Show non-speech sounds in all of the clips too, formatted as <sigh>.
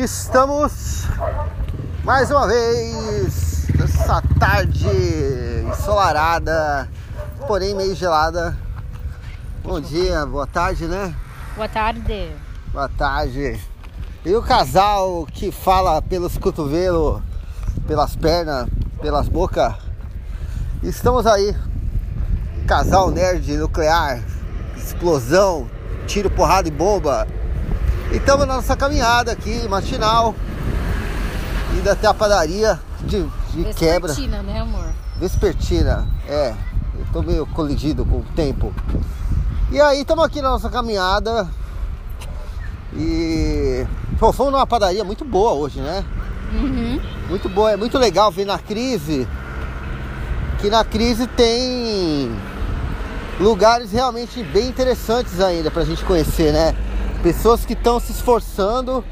Estamos mais uma vez nessa tarde ensolarada, porém meio gelada. Bom dia, boa tarde, né? Boa tarde. Boa tarde. E o casal que fala pelos cotovelos, pelas pernas, pelas bocas. Estamos aí. Casal nerd nuclear, explosão, tiro, porrada e bomba. E estamos na nossa caminhada aqui, matinal. Indo até a padaria de, de quebra. Vespertina, né, amor? Vespertina, é. Eu tô meio colidido com o tempo. E aí, estamos aqui na nossa caminhada. E. Pô, fomos numa padaria muito boa hoje, né? Uhum. Muito boa, é muito legal ver na crise. Que na crise tem lugares realmente bem interessantes ainda pra gente conhecer, né? Pessoas que estão se esforçando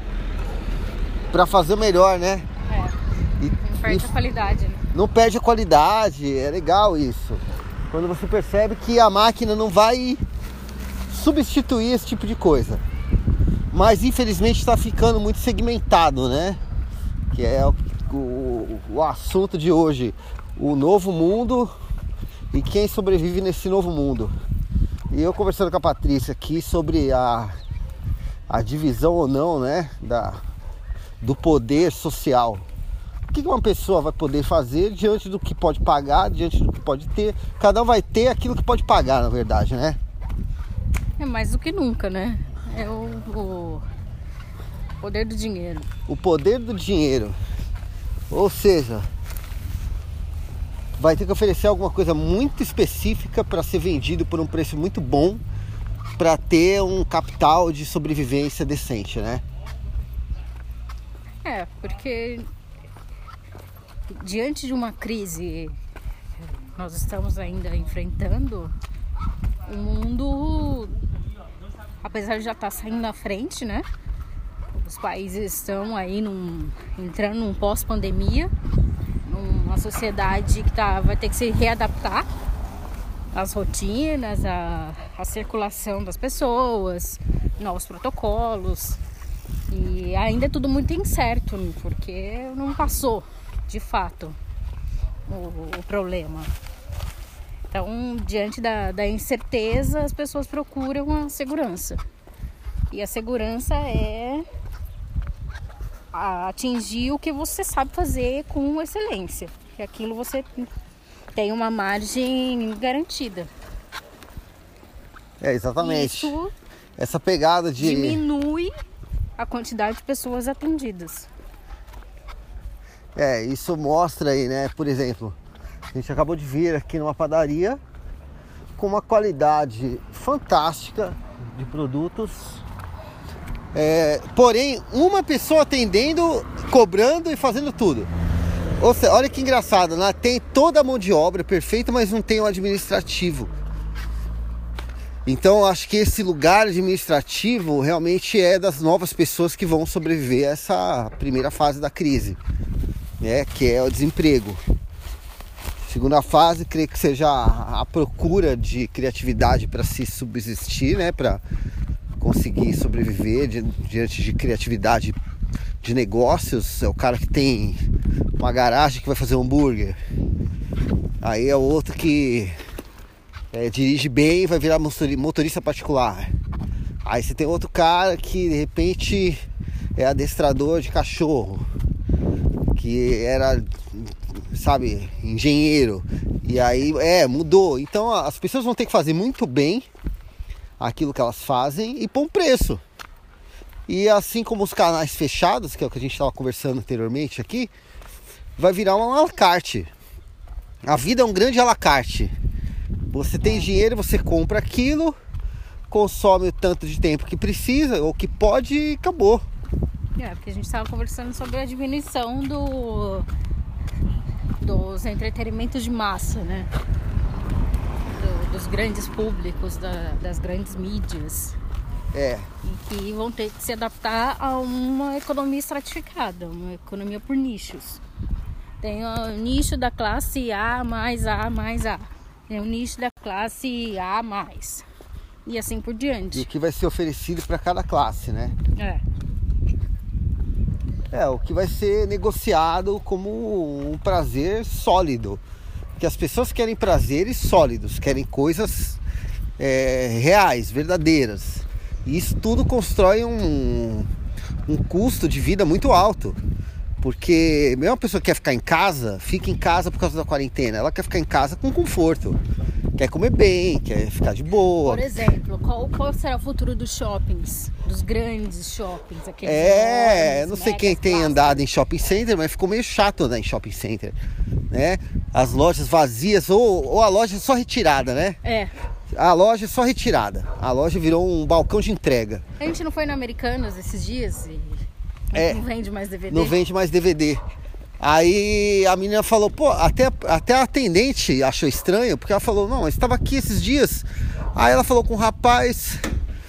pra fazer o melhor, né? É. E- Não perde a qualidade, né? não perde a qualidade, é legal isso. Quando você percebe que a máquina não vai substituir esse tipo de coisa. Mas infelizmente está ficando muito segmentado, né? Que é o, o, o assunto de hoje. O novo mundo e quem sobrevive nesse novo mundo. E eu conversando com a Patrícia aqui sobre a, a divisão ou não, né? Da, do poder social. O que uma pessoa vai poder fazer diante do que pode pagar, diante do que pode ter? Cada um vai ter aquilo que pode pagar, na verdade, né? É mais do que nunca, né? É o, o poder do dinheiro. O poder do dinheiro. Ou seja, vai ter que oferecer alguma coisa muito específica para ser vendido por um preço muito bom para ter um capital de sobrevivência decente, né? É, porque diante de uma crise nós estamos ainda enfrentando, o mundo, apesar de já estar saindo na frente, né? Os países estão aí num, entrando num pós-pandemia, numa sociedade que tá, vai ter que se readaptar às rotinas, à, à circulação das pessoas, novos protocolos. E ainda é tudo muito incerto, porque não passou de fato o, o problema. Então, diante da, da incerteza, as pessoas procuram a segurança. E a segurança é a- atingir o que você sabe fazer com excelência. E aquilo você tem uma margem garantida. É, exatamente. Isso Essa pegada de. diminui a quantidade de pessoas atendidas. É, isso mostra aí, né? Por exemplo, a gente acabou de vir aqui numa padaria com uma qualidade fantástica de produtos. É, porém, uma pessoa atendendo, cobrando e fazendo tudo. Seja, olha que engraçado, né? Tem toda a mão de obra perfeita, mas não tem o administrativo. Então, acho que esse lugar administrativo realmente é das novas pessoas que vão sobreviver a essa primeira fase da crise né, que é o desemprego. Segunda fase, creio que seja a procura de criatividade para se subsistir, né, para conseguir sobreviver di- diante de criatividade de negócios. É o cara que tem uma garagem que vai fazer hambúrguer. Aí é outro que é, dirige bem e vai virar motori- motorista particular. Aí você tem outro cara que de repente é adestrador de cachorro que era, sabe, engenheiro. E aí, é, mudou. Então as pessoas vão ter que fazer muito bem aquilo que elas fazem e pôr um preço. E assim como os canais fechados, que é o que a gente estava conversando anteriormente aqui, vai virar um alacarte. A vida é um grande alacarte. Você tem dinheiro, você compra aquilo, consome o tanto de tempo que precisa ou que pode e acabou. É, porque a gente estava conversando sobre a diminuição do, dos entretenimentos de massa, né? Do- dos grandes públicos, da- das grandes mídias. É, E que vão ter que se adaptar a uma economia estratificada, uma economia por nichos. Tem o nicho da classe A mais A mais A. Tem o nicho da classe A mais. E assim por e o diante. que vai ser oferecido para cada classe, né? É. É, o que vai ser negociado como um prazer sólido. Que as pessoas querem prazeres sólidos, querem coisas é, reais, verdadeiras. E isso tudo constrói um, um custo de vida muito alto. Porque mesmo a pessoa que quer ficar em casa, fica em casa por causa da quarentena. Ela quer ficar em casa com conforto. Quer comer bem, quer ficar de boa. Por exemplo, qual, qual será o futuro dos shoppings? Dos grandes shoppings? Aqueles É, enormes, não sei quem tem andado em shopping center, mas ficou meio chato andar em shopping center, né? As lojas vazias ou, ou a loja só retirada, né? É. A loja é só retirada. A loja virou um balcão de entrega. A gente não foi na Americanas esses dias e É. não vende mais DVD? Não vende mais DVD. Aí a menina falou, pô, até, até a atendente achou estranho, porque ela falou, não, mas estava aqui esses dias. Aí ela falou com o rapaz,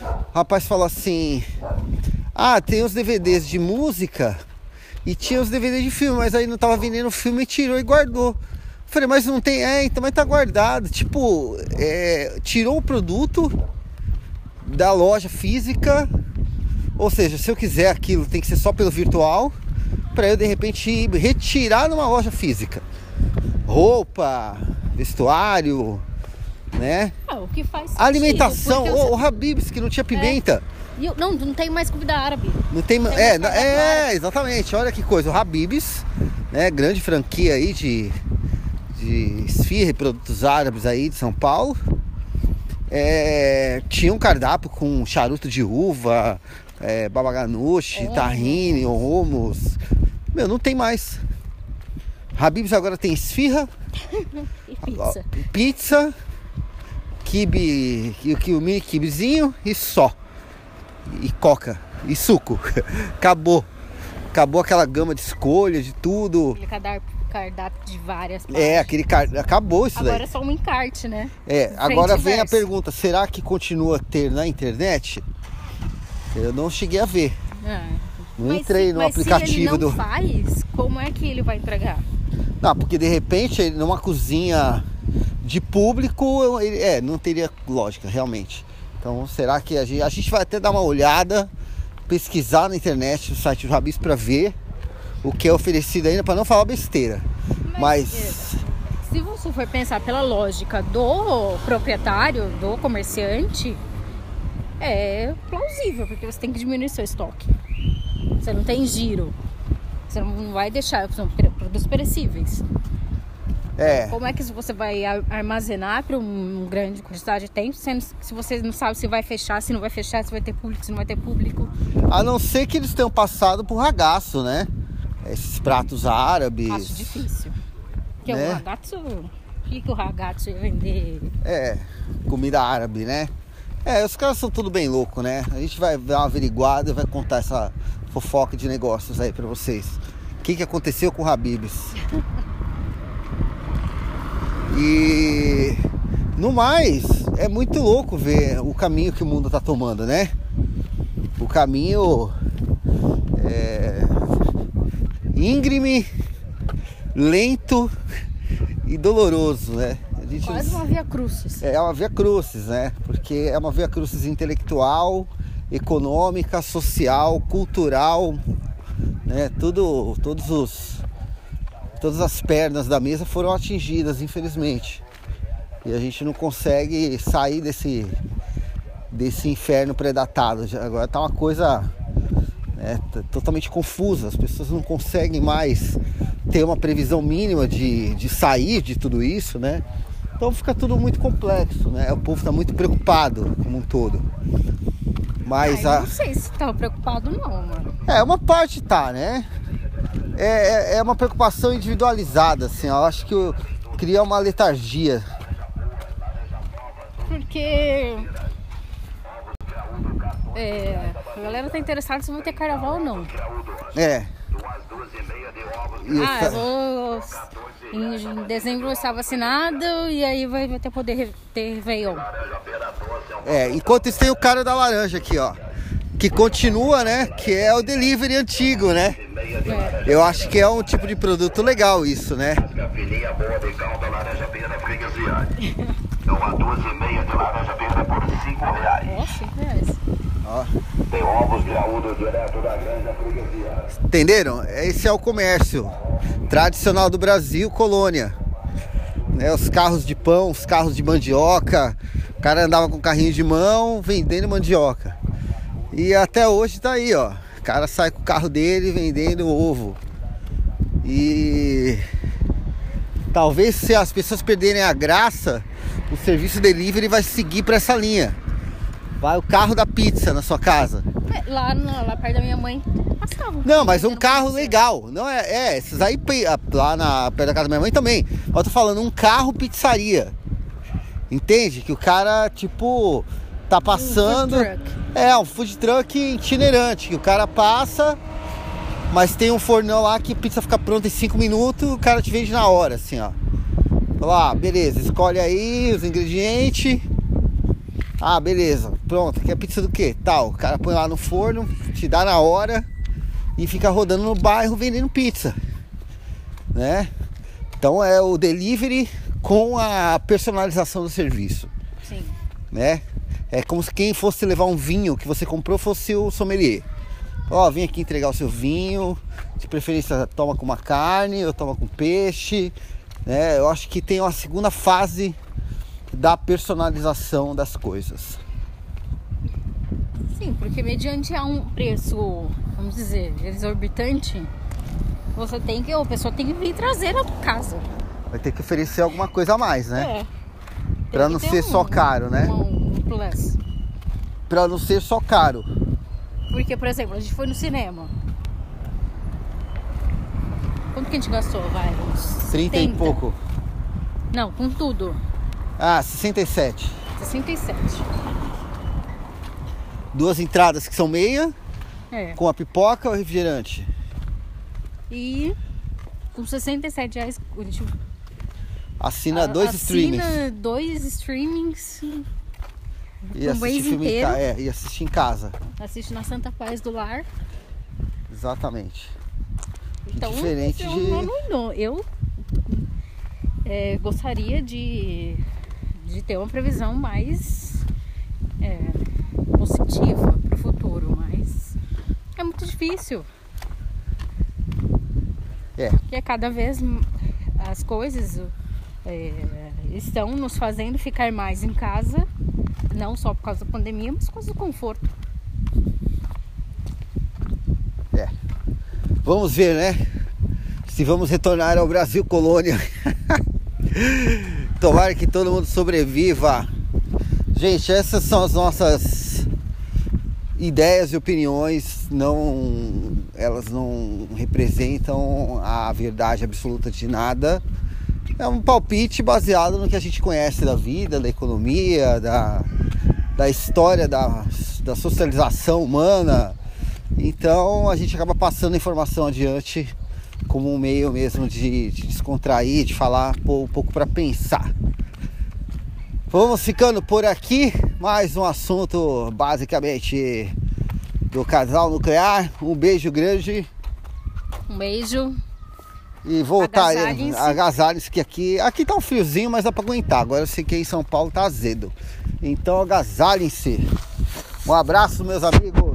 o rapaz falou assim, ah, tem os DVDs de música e tinha os DVDs de filme, mas aí não tava vendendo filme e tirou e guardou. Falei, mas não tem, é, então mas tá guardado. Tipo, é, tirou o produto da loja física, ou seja, se eu quiser aquilo tem que ser só pelo virtual, para eu de repente ir retirar numa loja física. Roupa, vestuário, né? Ah, o que faz sentido, Alimentação, o, o Habibs que não tinha pimenta. E eu- não, não tem mais comida árabe. Não tem, Tem é, é, exatamente. Olha que coisa, o Habibs, né, grande franquia aí de de esfirra e produtos árabes aí de São Paulo. É, tinha um cardápio com charuto de uva, é, babaganuche, Hummus. tahine, hummus. Meu, não tem mais. Habibs agora tem esfirra, <laughs> E pizza. pizza, kibe, que o mini kibezinho e só. E coca e suco. <laughs> Acabou. Acabou aquela gama de escolha de tudo. Aquele cardápio, cardápio de várias É, aquele car... acabou isso Agora daí. é só um encarte, né? É, frente agora vem a pergunta, será que continua a ter na internet? Eu não cheguei a ver. É. Não Mas entrei se- no mas se aplicativo ele não do. faz, como é que ele vai entregar? Não, porque de repente numa cozinha de público, ele- é, não teria lógica, realmente. Então, será que a gente, a gente vai até dar uma olhada, pesquisar na internet, no site do Rabis para ver o que é oferecido ainda, para não falar besteira. Mas, Se você for pensar pela lógica do proprietário, do comerciante, é plausível, porque você tem que diminuir seu estoque. Você não tem giro. Você não vai deixar, são produtos perecíveis. é, Como é que você vai ar- armazenar para um grande quantidade de tempo, sendo, se você não sabe se vai fechar, se não vai fechar, se vai ter público, se não vai ter público? a não ser que eles tenham passado por ragaço, né? Esses pratos árabes. Acho difícil. Porque Né? o ragazzo, o que, que o ragazzo ia vender? É, comida árabe, né? É, os caras são tudo bem louco, né? A gente vai dar uma averiguada e vai contar essa fofoca de negócios aí pra vocês. O que, que aconteceu com o Habibs? <laughs> E no mais, é muito louco ver o caminho que o mundo tá tomando, né? O caminho é, íngreme, lento e doloroso, né? A gente Quase uma via crucis. é uma via crucis, né? Porque é uma via crucis intelectual, econômica, social, cultural, né? Tudo, todos os, todas as pernas da mesa foram atingidas, infelizmente. E a gente não consegue sair desse, desse inferno predatado. Já- Agora tá uma coisa né, t- totalmente confusa. As pessoas não conseguem mais ter uma previsão mínima de, de sair de tudo isso, né? Então fica tudo muito complexo, né? O povo está muito preocupado como um todo. Mas Ai, a, Não sei se tava preocupado não, mano. é, uma parte tá, né? É, é, é uma preocupação individualizada, assim. Eu acho que cria uma letargia. Porque é, a galera tá interessada se vai ter carnaval ou não. É. E Ah, eu vou. Em, em dezembro eu estar vacinado e aí vai, ter poder ter Réveillon. É, enquanto isso tem o cara da laranja aqui, ó. Que continua, né? Que é o delivery antigo, né? É. Eu acho que é um tipo de produto legal isso, né? Então a 12 e meia de laranja verde por 5 reais. Ó, 5 reais. Ó. Tem ovos graúdos direto da granja freguesia. Entenderam? Esse é o comércio tradicional do Brasil, colônia. Né, os carros de pão, os carros de mandioca. O cara andava com carrinho de mão vendendo mandioca. E até hoje tá aí, ó. O cara sai com o carro dele vendendo ovo. E talvez se as pessoas perderem a graça, o serviço delivery vai seguir para essa linha. Vai o carro da pizza na sua casa. É, Lá, no- lá perto da minha mãe passava. Não, mas um carro legal. Não é, é, esses aí lá na perto da casa da minha mãe também. Mas eu tô falando um carro pizzaria. Entende? Que o cara, tipo, tá passando. truck. é, um food truck itinerante. Que o cara passa, mas tem um fornão lá que a pizza fica pronta em 5 minutos, o cara te vende na hora, assim, ó. Fala, ah, beleza, escolhe aí os ingredientes. Ah, beleza, pronto, quer pizza do que? Tal, o cara põe lá no forno, te dá na hora e fica rodando no bairro vendendo pizza, né? Então é o delivery com a personalização do serviço, Sim. né? É como se quem fosse levar um vinho que você comprou fosse o sommelier. Ó, vem aqui entregar o seu vinho, de preferência toma com uma carne ou toma com peixe, né? Eu acho que tem uma segunda fase da personalização das coisas. Sim, porque mediante a um preço, vamos dizer, exorbitante, você tem que, a pessoa tem que vir trazer a casa. Vai ter que oferecer alguma coisa a mais, né? É. Pra Tem não ser ter só caro, né? Um, um plus. Pra não ser só caro. Porque, por exemplo, a gente foi no cinema. Quanto que a gente gastou? Vai, uns 30 e 70. pouco. Não, com tudo. Ah, 67. 67. Duas entradas que são meia, É. com a pipoca ou refrigerante. E com 67 reais a gente Assina a- dois assina streamings. dois streamings, E um mês inteiro. ca- é, e assiste em casa. assiste na Santa Paz do Lar. Exatamente. Então, diferente eu, de- não, não, não. eu é, gostaria de, de ter uma previsão mais é, positiva para o futuro, mas é muito difícil. É. Porque cada vez as coisas é, estão nos fazendo ficar mais em casa, não só por causa da pandemia, mas por causa do conforto. É. Vamos ver, né? Se vamos retornar ao Brasil colônia. <laughs> Tomara que todo mundo sobreviva. Gente, essas são as nossas ideias e opiniões. Não, elas não representam a verdade absoluta de nada. É um palpite baseado no que a gente conhece da vida, da economia, da, da história da, da socialização humana. Então a gente acaba passando informação adiante como um meio mesmo de, de descontrair, de falar pô, um pouco para pensar. Vamos ficando por aqui. Mais um assunto basicamente do casal nuclear. Um beijo grande Um beijo. e voltar. Agasalhem-se. Agasalhem-se que aqui. Aqui tá um friozinho, mas dá pra aguentar. Agora eu sei que em São Paulo tá azedo. Então agasalhem-se. Um abraço, meus amigos.